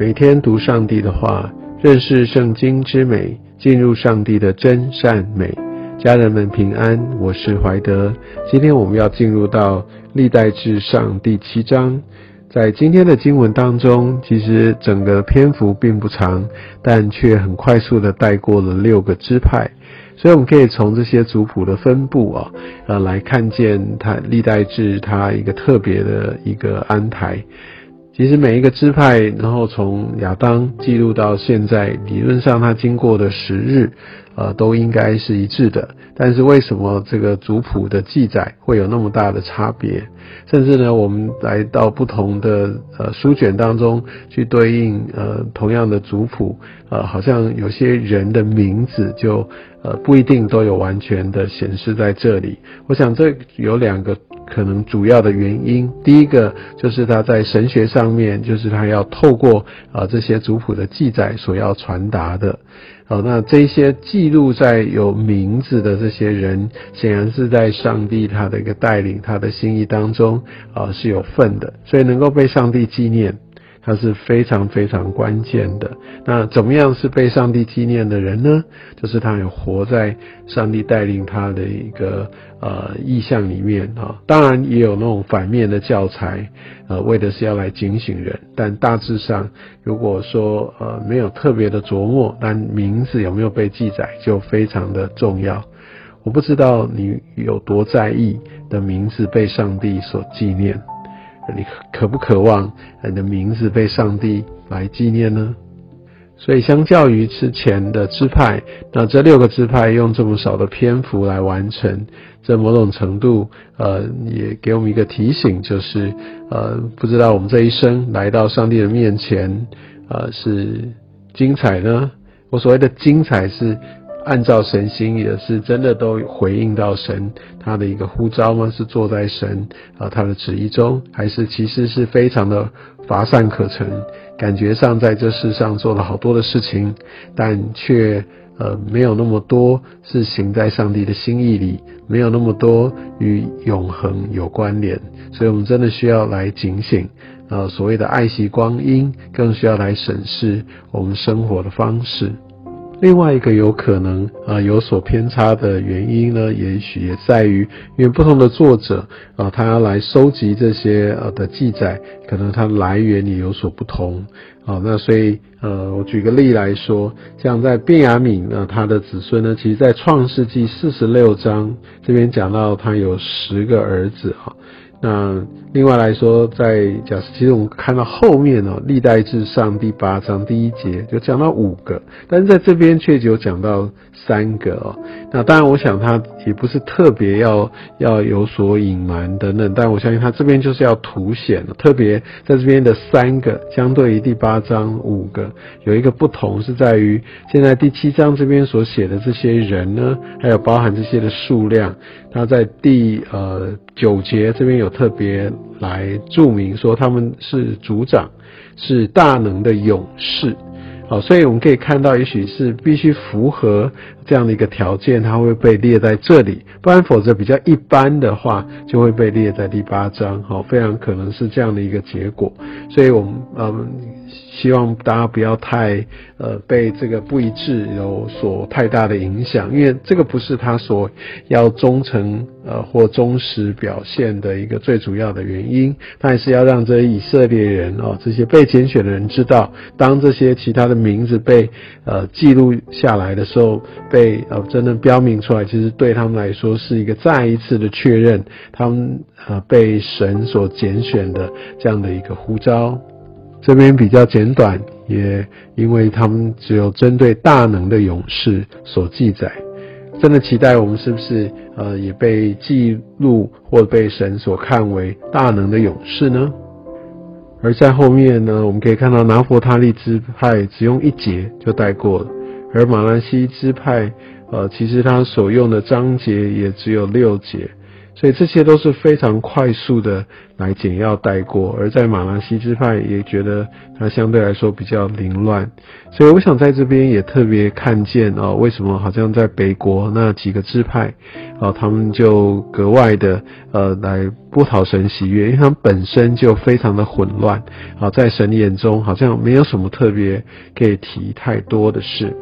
每天读上帝的话，认识圣经之美，进入上帝的真善美。家人们平安，我是怀德。今天我们要进入到历代志上第七章。在今天的经文当中，其实整个篇幅并不长，但却很快速的带过了六个支派。所以我们可以从这些族谱的分布啊，呃，来看见它历代志它一个特别的一个安排。其实每一个支派，然后从亚当记录到现在，理论上它经过的时日，呃，都应该是一致的。但是为什么这个族谱的记载会有那么大的差别？甚至呢，我们来到不同的呃书卷当中去对应呃同样的族谱，呃，好像有些人的名字就呃不一定都有完全的显示在这里。我想这有两个。可能主要的原因，第一个就是他在神学上面，就是他要透过啊这些族谱的记载所要传达的，好，那这些记录在有名字的这些人，显然是在上帝他的一个带领、他的心意当中啊是有份的，所以能够被上帝纪念。它是非常非常关键的。那怎么样是被上帝纪念的人呢？就是他有活在上帝带领他的一个呃意象里面啊。当然也有那种反面的教材，呃，为的是要来警醒人。但大致上，如果说呃没有特别的琢磨，但名字有没有被记载，就非常的重要。我不知道你有多在意的名字被上帝所纪念。你渴不渴望你的名字被上帝来纪念呢？所以，相较于之前的支派，那这六个支派用这么少的篇幅来完成，这某种程度，呃，也给我们一个提醒，就是，呃，不知道我们这一生来到上帝的面前，呃，是精彩呢？我所谓的精彩是。按照神心意的是真的都回应到神他的一个呼召吗？是坐在神啊他的旨意中，还是其实是非常的乏善可陈？感觉上在这世上做了好多的事情，但却呃没有那么多是行在上帝的心意里，没有那么多与永恒有关联。所以我们真的需要来警醒啊，所谓的爱惜光阴，更需要来审视我们生活的方式。另外一个有可能啊有所偏差的原因呢，也许也在于，因为不同的作者啊，他要来收集这些呃的记载，可能它来源也有所不同啊。那所以呃，我举个例来说，像在卞雅敏呢，他的子孙呢，其实在创世纪四十六章这边讲到他有十个儿子啊。那另外来说，在假设，其实我们看到后面哦，历代至上第八章第一节就讲到五个，但是在这边却只有讲到三个哦。那当然，我想他也不是特别要要有所隐瞒等等，但我相信他这边就是要凸显，特别在这边的三个，相对于第八章五个，有一个不同是在于，现在第七章这边所写的这些人呢，还有包含这些的数量，他在第呃九节这边有。特别来注明说他们是族长，是大能的勇士，好，所以我们可以看到，也许是必须符合这样的一个条件，它会被列在这里，不然否则比较一般的话，就会被列在第八章，好，非常可能是这样的一个结果，所以我们嗯。希望大家不要太呃被这个不一致有所太大的影响，因为这个不是他所要忠诚呃或忠实表现的一个最主要的原因。他还是要让这些以色列人哦，这些被拣选的人知道，当这些其他的名字被呃记录下来的时候，被呃真正标明出来，其实对他们来说是一个再一次的确认，他们呃被神所拣选的这样的一个呼召。这边比较简短，也因为他们只有针对大能的勇士所记载。真的期待我们是不是呃也被记录或被神所看为大能的勇士呢？而在后面呢，我们可以看到拿佛他利支派只用一节就带过了，而马兰西支派呃其实他所用的章节也只有六节。所以这些都是非常快速的来简要带过。而在马拉西支派也觉得它相对来说比较凌乱，所以我想在这边也特别看见啊，为什么好像在北国那几个支派啊，他们就格外的呃来不讨神喜悦，因为他们本身就非常的混乱啊，在神眼中好像没有什么特别可以提太多的事。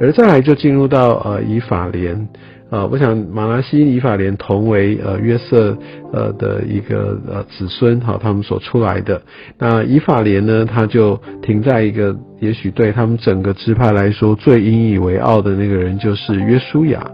而再来就进入到呃以法莲，啊，我想马拉西以法莲同为呃约瑟呃的一个呃子孙，好，他们所出来的。那以法莲呢，他就停在一个也许对他们整个支派来说最引以为傲的那个人，就是约书亚。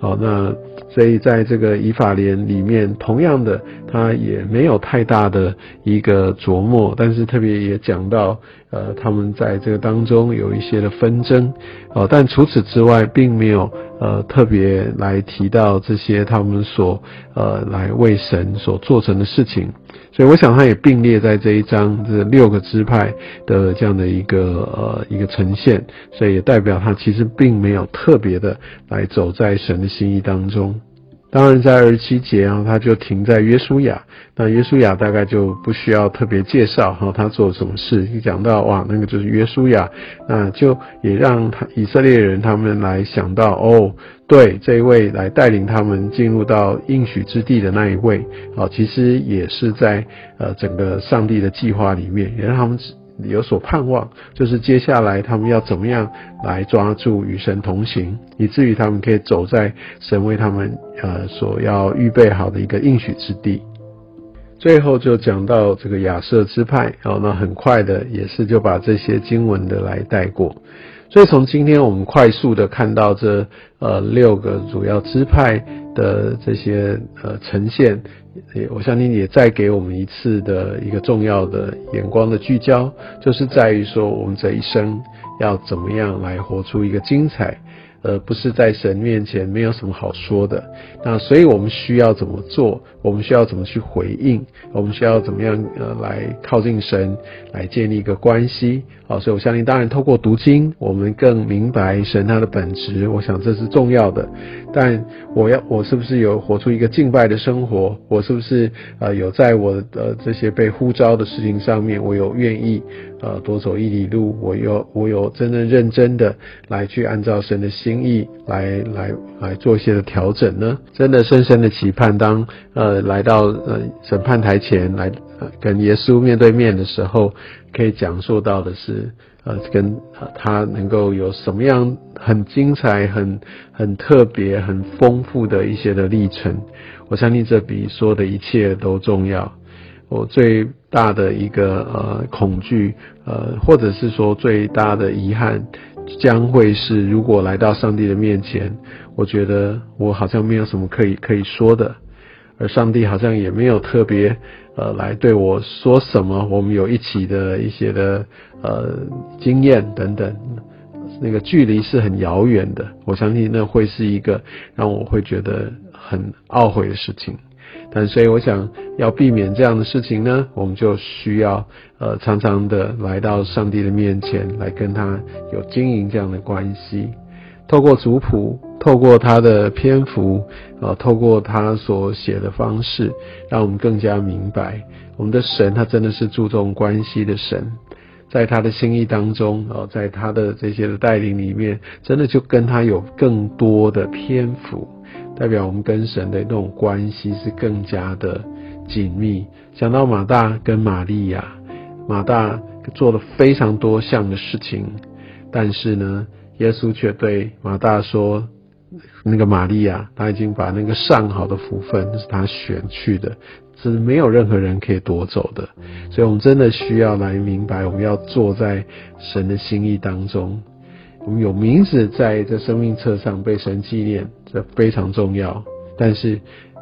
好，那所以在这个以法莲里面，同样的，他也没有太大的一个琢磨，但是特别也讲到，呃，他们在这个当中有一些的纷争，哦，但除此之外，并没有呃特别来提到这些他们所呃来为神所做成的事情。所以我想，他也并列在这一章这六个支派的这样的一个呃一个呈现，所以也代表他其实并没有特别的来走在神的心意当中。当然，在二十七节啊，他就停在约书亚。那约书亚大概就不需要特别介绍哈，他做什么事。一讲到哇，那个就是约书亚，那就也让他以色列人他们来想到哦，对这一位来带领他们进入到应许之地的那一位啊，其实也是在呃整个上帝的计划里面，也让他们。有所盼望，就是接下来他们要怎么样来抓住与神同行，以至于他们可以走在神为他们呃所要预备好的一个应许之地。最后就讲到这个亚瑟支派，哦，那很快的也是就把这些经文的来带过。所以从今天我们快速的看到这呃六个主要支派的这些呃呈现。我相信也再给我们一次的一个重要的眼光的聚焦，就是在于说我们这一生要怎么样来活出一个精彩。而不是在神面前没有什么好说的，那所以我们需要怎么做？我们需要怎么去回应？我们需要怎么样呃来靠近神，来建立一个关系？好，所以我相信，当然透过读经，我们更明白神他的本质，我想这是重要的。但我要我是不是有活出一个敬拜的生活？我是不是呃有在我的这些被呼召的事情上面，我有愿意？呃，多走一里路，我有我有真正认真的来去按照神的心意来来来做一些的调整呢？真的深深的期盼，当呃来到呃审判台前来跟耶稣面对面的时候，可以讲述到的是呃跟他能够有什么样很精彩、很很特别、很丰富的一些的历程。我相信这比说的一切都重要。我最大的一个呃恐惧，呃，或者是说最大的遗憾，将会是如果来到上帝的面前，我觉得我好像没有什么可以可以说的，而上帝好像也没有特别呃来对我说什么。我们有一起的一些的呃经验等等，那个距离是很遥远的。我相信那会是一个让我会觉得很懊悔的事情。但所以我想要避免这样的事情呢，我们就需要呃常常的来到上帝的面前来跟他有经营这样的关系，透过族谱，透过他的篇幅，呃，透过他所写的方式，让我们更加明白我们的神他真的是注重关系的神，在他的心意当中，哦，在他的这些的带领里面，真的就跟他有更多的篇幅。代表我们跟神的那种关系是更加的紧密。讲到马大跟玛利亚，马大做了非常多项的事情，但是呢，耶稣却对马大说：“那个玛利亚，他已经把那个上好的福分是他选去的，是没有任何人可以夺走的。”所以，我们真的需要来明白，我们要坐在神的心意当中。我们有名字在这生命册上被神纪念，这非常重要。但是，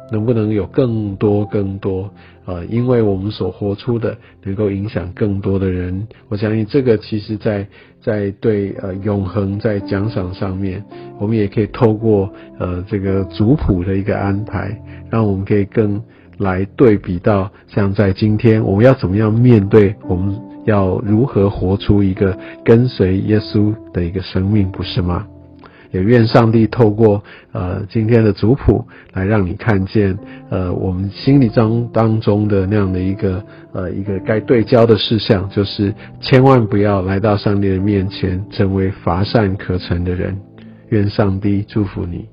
能不能有更多、更多？呃，因为我们所活出的能够影响更多的人，我相信这个其实，在在对呃永恒在奖赏上面，我们也可以透过呃这个族谱的一个安排，让我们可以更来对比到，像在今天我们要怎么样面对我们。要如何活出一个跟随耶稣的一个生命，不是吗？也愿上帝透过呃今天的族谱来让你看见呃我们心理中当中的那样的一个呃一个该对焦的事项，就是千万不要来到上帝的面前成为乏善可陈的人。愿上帝祝福你。